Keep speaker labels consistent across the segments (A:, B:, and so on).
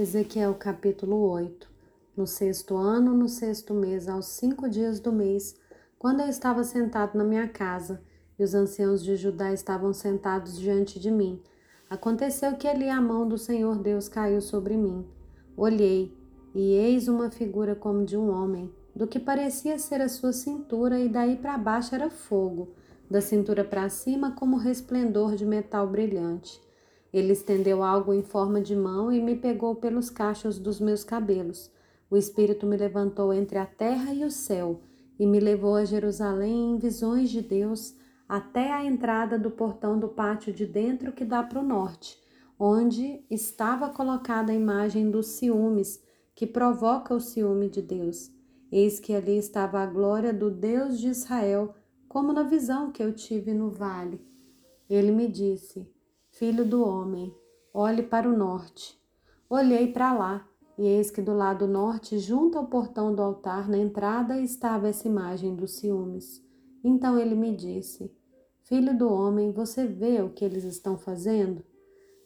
A: Ezequiel capítulo 8 No sexto ano, no sexto mês, aos cinco dias do mês, quando eu estava sentado na minha casa, e os anciãos de Judá estavam sentados diante de mim, aconteceu que ali a mão do Senhor Deus caiu sobre mim. Olhei, e eis uma figura como de um homem, do que parecia ser a sua cintura, e daí para baixo era fogo, da cintura para cima como resplendor de metal brilhante. Ele estendeu algo em forma de mão e me pegou pelos cachos dos meus cabelos. O Espírito me levantou entre a terra e o céu e me levou a Jerusalém em visões de Deus até a entrada do portão do pátio de dentro que dá para o norte, onde estava colocada a imagem dos ciúmes que provoca o ciúme de Deus. Eis que ali estava a glória do Deus de Israel, como na visão que eu tive no vale. Ele me disse: Filho do homem, olhe para o norte. Olhei para lá, e eis que do lado norte, junto ao portão do altar, na entrada, estava essa imagem dos ciúmes. Então ele me disse: Filho do homem, você vê o que eles estão fazendo?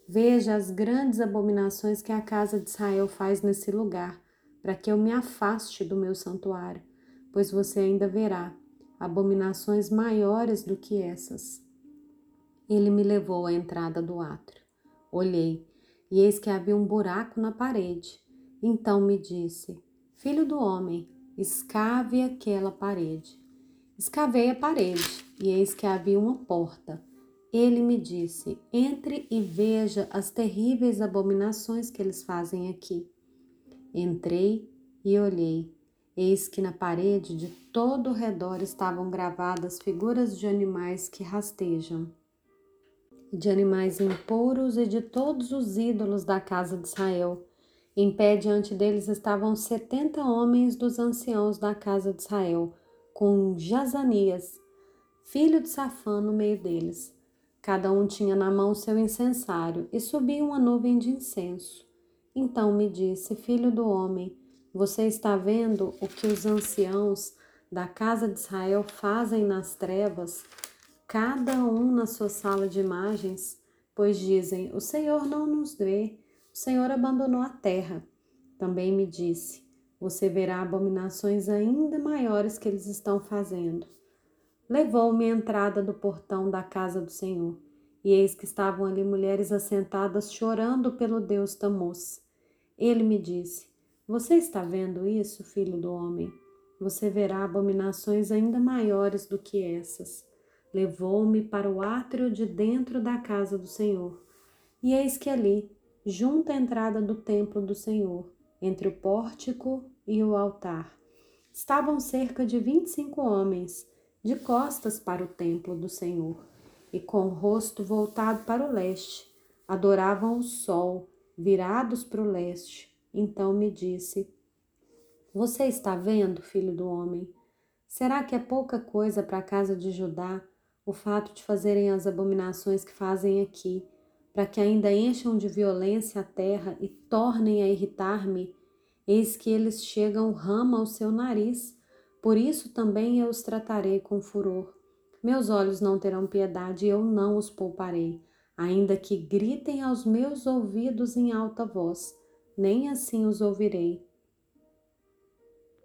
A: Veja as grandes abominações que a casa de Israel faz nesse lugar, para que eu me afaste do meu santuário, pois você ainda verá abominações maiores do que essas. Ele me levou à entrada do átrio. Olhei, e eis que havia um buraco na parede. Então me disse: Filho do homem, escave aquela parede. Escavei a parede, e eis que havia uma porta. Ele me disse: Entre e veja as terríveis abominações que eles fazem aqui. Entrei e olhei. Eis que na parede de todo o redor estavam gravadas figuras de animais que rastejam de animais impuros e de todos os ídolos da casa de Israel. Em pé diante deles estavam setenta homens dos anciãos da casa de Israel, com Jazanias, filho de Safã, no meio deles. Cada um tinha na mão seu incensário e subia uma nuvem de incenso. Então me disse, filho do homem, você está vendo o que os anciãos da casa de Israel fazem nas trevas cada um na sua sala de imagens, pois dizem: O Senhor não nos vê, o Senhor abandonou a terra. Também me disse: Você verá abominações ainda maiores que eles estão fazendo. Levou-me à entrada do portão da casa do Senhor, e eis que estavam ali mulheres assentadas chorando pelo Deus Tamuz. Ele me disse: Você está vendo isso, filho do homem? Você verá abominações ainda maiores do que essas levou-me para o átrio de dentro da casa do Senhor. E eis que ali, junto à entrada do templo do Senhor, entre o pórtico e o altar, estavam cerca de vinte e cinco homens, de costas para o templo do Senhor, e com o rosto voltado para o leste, adoravam o sol, virados para o leste. Então me disse: Você está vendo, filho do homem? Será que é pouca coisa para a casa de Judá o fato de fazerem as abominações que fazem aqui, para que ainda encham de violência a terra e tornem a irritar-me, eis que eles chegam rama ao seu nariz, por isso também eu os tratarei com furor. Meus olhos não terão piedade e eu não os pouparei, ainda que gritem aos meus ouvidos em alta voz, nem assim os ouvirei.